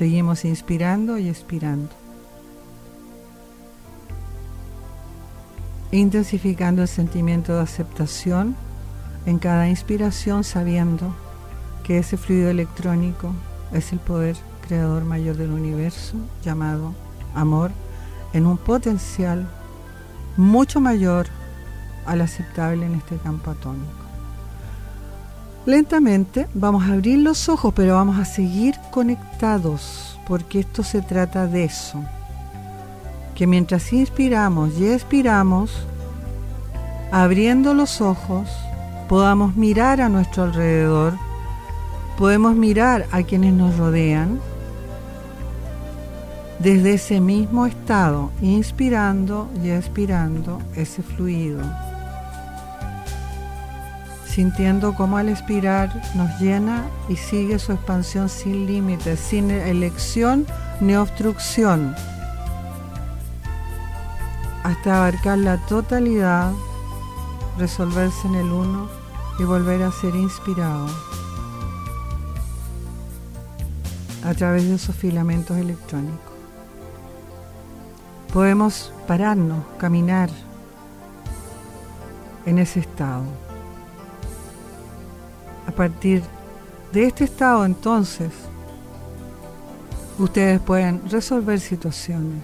Seguimos inspirando y expirando. Intensificando el sentimiento de aceptación en cada inspiración sabiendo que ese fluido electrónico es el poder creador mayor del universo llamado amor en un potencial mucho mayor al aceptable en este campo atómico. Lentamente vamos a abrir los ojos, pero vamos a seguir conectados, porque esto se trata de eso. Que mientras inspiramos y expiramos, abriendo los ojos, podamos mirar a nuestro alrededor, podemos mirar a quienes nos rodean desde ese mismo estado, inspirando y expirando ese fluido, sintiendo cómo al expirar nos llena y sigue su expansión sin límites, sin elección ni obstrucción, hasta abarcar la totalidad, resolverse en el uno y volver a ser inspirado. A través de esos filamentos electrónicos. Podemos pararnos, caminar en ese estado. Partir de este estado entonces, ustedes pueden resolver situaciones,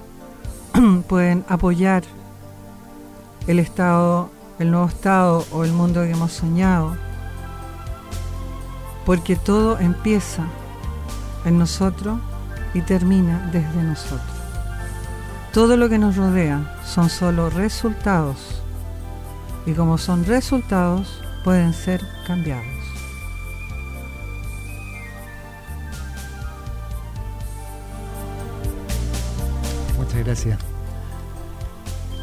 pueden apoyar el estado, el nuevo estado o el mundo que hemos soñado, porque todo empieza en nosotros y termina desde nosotros. Todo lo que nos rodea son solo resultados y como son resultados pueden ser cambiados. Gracias.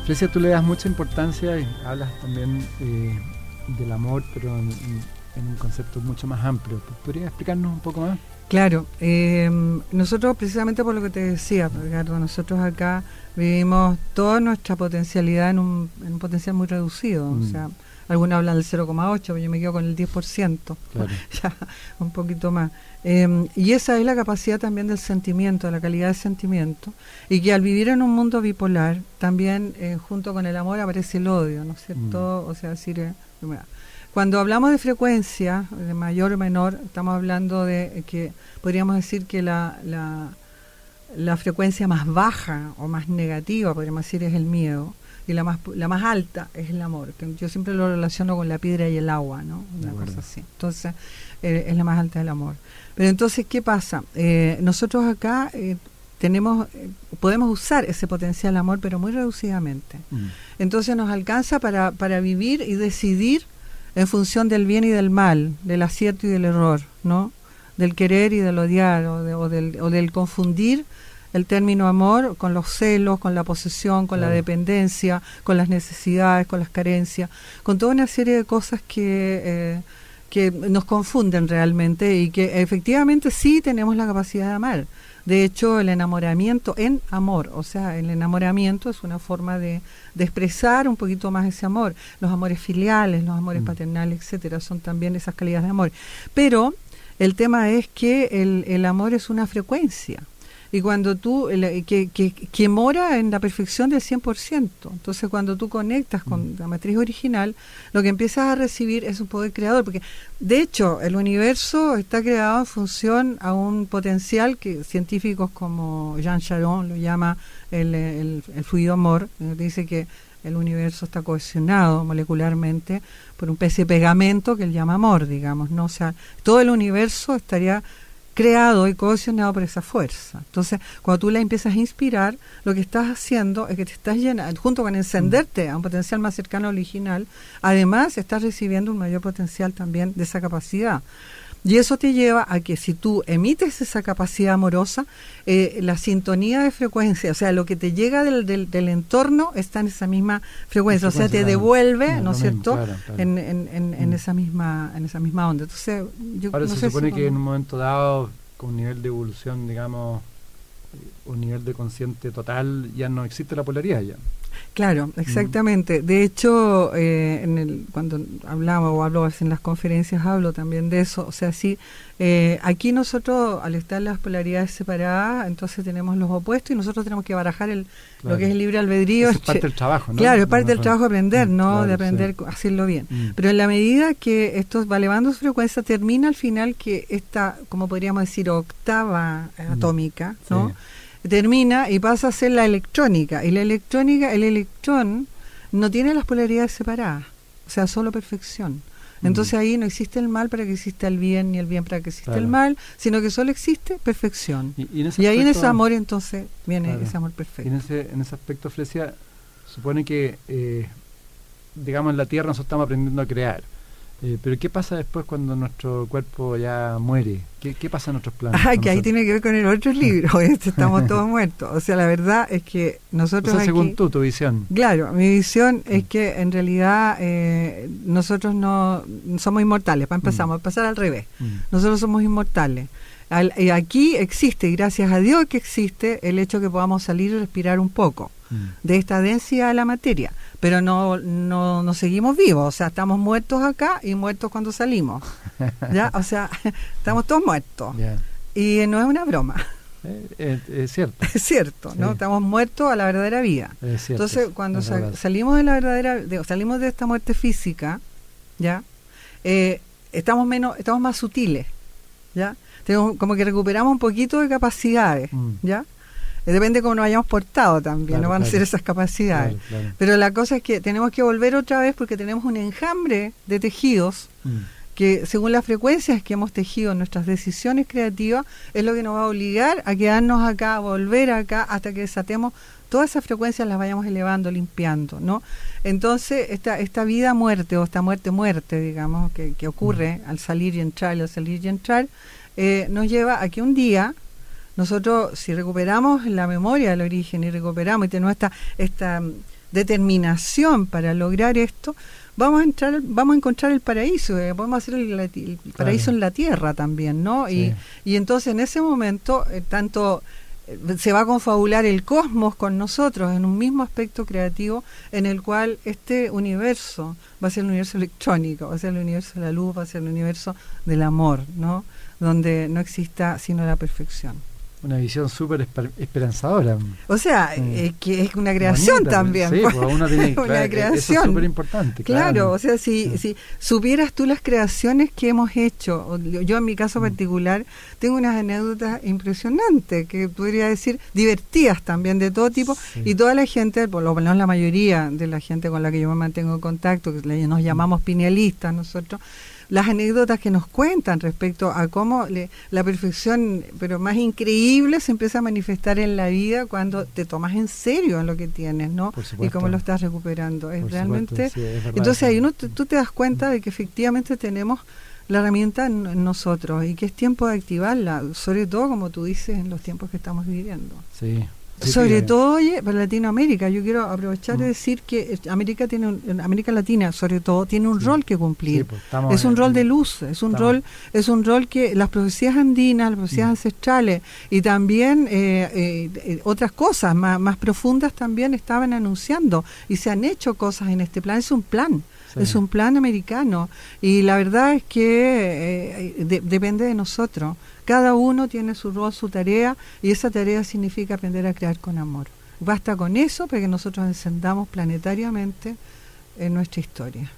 Frecia, tú le das mucha importancia y hablas también eh, del amor, pero en, en, un concepto mucho más amplio. ¿Podrías explicarnos un poco más? Claro, eh, nosotros precisamente por lo que te decía, Ricardo, nosotros acá vivimos toda nuestra potencialidad en un, en un potencial muy reducido. O mm. sea, algunos hablan del 0,8, pero yo me quedo con el 10%, ya un poquito más. Eh, y esa es la capacidad también del sentimiento, de la calidad del sentimiento, y que al vivir en un mundo bipolar, también eh, junto con el amor aparece el odio, ¿no es cierto? Mm. O sea, decir, eh, cuando hablamos de frecuencia, de mayor o menor, estamos hablando de que podríamos decir que la, la, frecuencia más baja o más negativa, podríamos decir, es el miedo. Y la más, la más alta es el amor. Que yo siempre lo relaciono con la piedra y el agua, ¿no? Una cosa así. Entonces, eh, es la más alta del amor. Pero entonces, ¿qué pasa? Eh, nosotros acá eh, tenemos, podemos usar ese potencial amor, pero muy reducidamente. Mm. Entonces nos alcanza para, para vivir y decidir en función del bien y del mal, del acierto y del error, ¿no? Del querer y del odiar, o, del, o del confundir el término amor con los celos, con la posesión, con la dependencia, con las necesidades, con las carencias, con toda una serie de cosas que, eh, que nos confunden realmente y que efectivamente sí tenemos la capacidad de amar. De hecho, el enamoramiento en amor, o sea, el enamoramiento es una forma de, expresar un poquito más ese amor. Los amores filiales, los amores mm. paternales, etcétera, son también esas calidades de amor. Pero el tema es que el, el amor es una frecuencia y cuando tú, que, que, que, mora en la perfección del 100%. Entonces, cuando tú conectas con mm. la matriz original, lo que empiezas a recibir es un poder creador, porque de hecho el universo está creado en función a un potencial que científicos como Jean Charon lo llama el, el, el fluido amor, dice que el universo está cohesionado molecularmente por un especie de pegamento que él llama amor, digamos, ¿no? O sea, todo el universo estaría creado y cohesionado por esa fuerza. Entonces, cuando tú la empiezas a inspirar, lo que estás haciendo es que te estás llenando, junto con encenderte a un potencial más cercano al original, además estás recibiendo un mayor potencial también de esa capacidad. Y eso te lleva a que si tú emites esa capacidad amorosa, eh, la sintonía de frecuencia, o sea, lo que te llega del, del, entorno está en esa misma frecuencia, o sea, te devuelve, ¿no es cierto?, En, en, en, mm. esa misma en esa misma onda. Entonces, yo Ahora se supone que en un momento dado, con un nivel de evolución, digamos, un nivel de consciente total, ya no existe la polaridad ya. Claro, exactamente. De hecho, eh, en el, cuando hablamos o hablo en las conferencias, hablo también de eso. O sea, sí, eh, aquí nosotros, al estar las polaridades separadas, entonces tenemos los opuestos y nosotros tenemos que barajar el, lo que es el libre albedrío. es parte del trabajo, ¿no? Claro, es parte del trabajo aprender, mm, ¿no? de aprender a hacerlo bien. Mm. Pero en la medida que esto va elevando su frecuencia, termina al final que esta, como podríamos decir, octava mm. atómica, ¿no? Termina y pasa a ser la electrónica. Y la electrónica, el electrón no tiene las polaridades separadas, o sea, solo perfección. Mm. Entonces ahí no existe el mal para que exista el bien, ni el bien para que exista el mal, sino que solo existe perfección. Y, ahí en ese amor entonces viene ese amor perfecto. Y en ese, en ese aspecto, Fresia, supone que, eh, digamos, en la Tierra nosotros estamos aprendiendo a crear. Eh, pero ¿qué pasa después cuando nuestro cuerpo ya muere? ¿Qué, pasa en nuestros planes? Ah, que ahí tiene que ver con el otro libro, este, estamos todos muertos. O sea, la verdad es que nosotros... O sea, según tú, tu visión. Claro, mi visión es mm. que en realidad eh, nosotros no somos inmortales, para empezar, mm. pasar al revés. Mm. Nosotros somos inmortales. y aquí existe, y gracias a Dios que existe, el hecho que podamos salir y respirar un poco de esta densidad de la materia pero no, no, no seguimos vivos, o sea, estamos muertos acá y muertos cuando salimos. ¿Ya? O sea, estamos todos muertos. Y no es una broma. Eh, es cierto. Es cierto, ¿no? Estamos muertos a la verdadera vida. Entonces, cuando salimos de la verdadera, salimos de esta muerte física, ¿ya? Eh, estamos menos, estamos más sutiles, ¿ya? Tenemos, como que recuperamos un poquito de capacidades, mm. ¿ya? Depende de cómo nos hayamos portado también, no van a ser esas capacidades. Pero la cosa es que tenemos que volver otra vez porque tenemos un enjambre de tejidos mm. que según las frecuencias que hemos tejido en nuestras decisiones creativas es lo que nos va a obligar a quedarnos acá, a volver acá hasta que desatemos todas esas frecuencias las vayamos elevando, limpiando, ¿no? Entonces, esta, esta vida-muerte o esta muerte-muerte, digamos, que, que ocurre mm. al salir y entrar, al salir y entrar, eh, nos lleva a que un día nosotros si recuperamos la memoria del origen y recuperamos y tenemos esta, esta mm, determinación para lograr esto, vamos a entrar, vamos a encontrar el paraíso, eh, podemos hacer el, paraíso en la tierra también, ¿no? Y, y entonces en ese momento, eh, tanto eh, se va a confabular el cosmos con nosotros en un mismo aspecto creativo en el cual este universo va a ser el universo electrónico, va a ser el universo de la luz, va a ser el universo del amor, ¿no? Donde no exista sino la perfección. Una visión súper esperanzadora. O sea, mm. eh, que es una creación también. Sí, pues, uno tiene, una creación. es súper importante. Claro, o sea, si, si supieras tú las creaciones que hemos hecho, yo en mi caso mm. particular tengo unas anécdotas impresionantes, que podría decir divertidas también, de todo tipo, y toda la gente, por lo menos la mayoría de la gente con la que yo me mantengo en contacto, que nos llamamos pinealistas nosotros, las anécdotas que nos cuentan respecto a cómo la perfección, pero más increíble, se empieza a manifestar en la vida cuando te tomas en serio en lo que tienes, ¿no? Y cómo lo estás recuperando. Es realmente. entonces ahí uno tú te das cuenta de que efectivamente tenemos la herramienta en, nosotros y que es tiempo de activarla, sobre todo como tú dices en los tiempos que estamos viviendo. Sí, sobre todo oye, para Latinoamérica, yo quiero aprovechar de mm. decir que América tiene América Latina sobre todo tiene un rol que cumplir. Pues, es un rol de luz, es un rol es un rol que las profecías andinas, las profecías mm. ancestrales y también eh, eh, eh, otras cosas más, más profundas también estaban anunciando y se han hecho cosas en este plan, es un plan. Es un plan americano y la verdad es que depende de nosotros. Cada uno tiene su rol, su tarea, y esa tarea significa aprender a crear con amor. Basta con eso para que nosotros encendamos planetariamente en nuestra historia.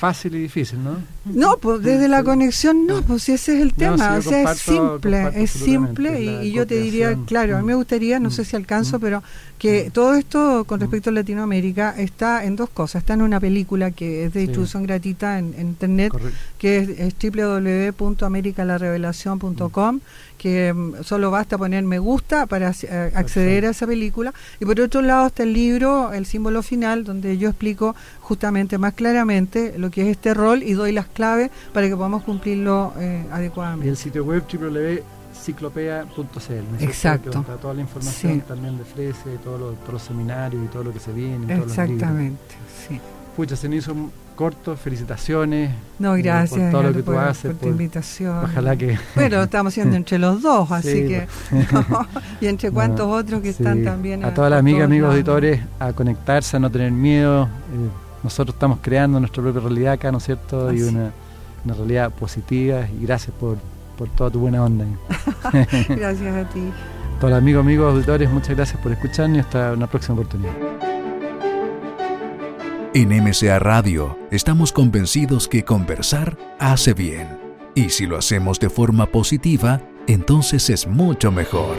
Fácil y difícil, ¿no? No, pues desde la conexión no, pues si ese es el tema, o sea, es simple, es simple y, yo te diría, claro, a mí me gustaría, no sé si alcanzo, pero que todo esto con respecto a Latinoamérica está en dos cosas, está en una película que es de distribución gratuita en, internet, que es, es www.americalarevelación.com que mm, solo basta poner me gusta para eh, acceder a esa película. Y por otro lado está el libro, el símbolo final, donde yo explico justamente más claramente lo que es este rol y doy las claves para que podamos cumplirlo eh, adecuadamente. Y el sitio web www.ciclopea.cl. Exacto. Está toda la información también de Frese, todos los, seminarios y todo lo que se viene. Exactamente, sí. Pucha, se me hizo corto, felicitaciones. No, eh, gracias. por todo lo que tú haces. Por, tu invitación. Ojalá que. Bueno, estamos haciendo entre los dos, así que. y entre cuantos otros que están también. A, todas las amigas, amigos auditores, a conectarse, a no tener miedo. Eh, nosotros estamos creando nuestra propia realidad acá, ¿no es cierto? Y una, una, realidad positiva. Y gracias por, por toda tu buena onda. gracias a ti. Todos los amigos, amigos auditores, muchas gracias por escucharnos y hasta una próxima oportunidad. En MCA Radio estamos convencidos que conversar hace bien. Y si lo hacemos de forma positiva, entonces es mucho mejor.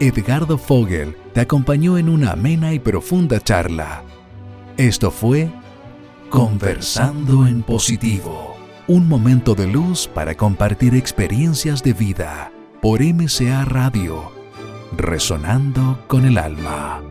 Edgardo Fogel te acompañó en una amena y profunda charla. Esto fue Conversando en Positivo, un momento de luz para compartir experiencias de vida por MCA Radio, resonando con el alma.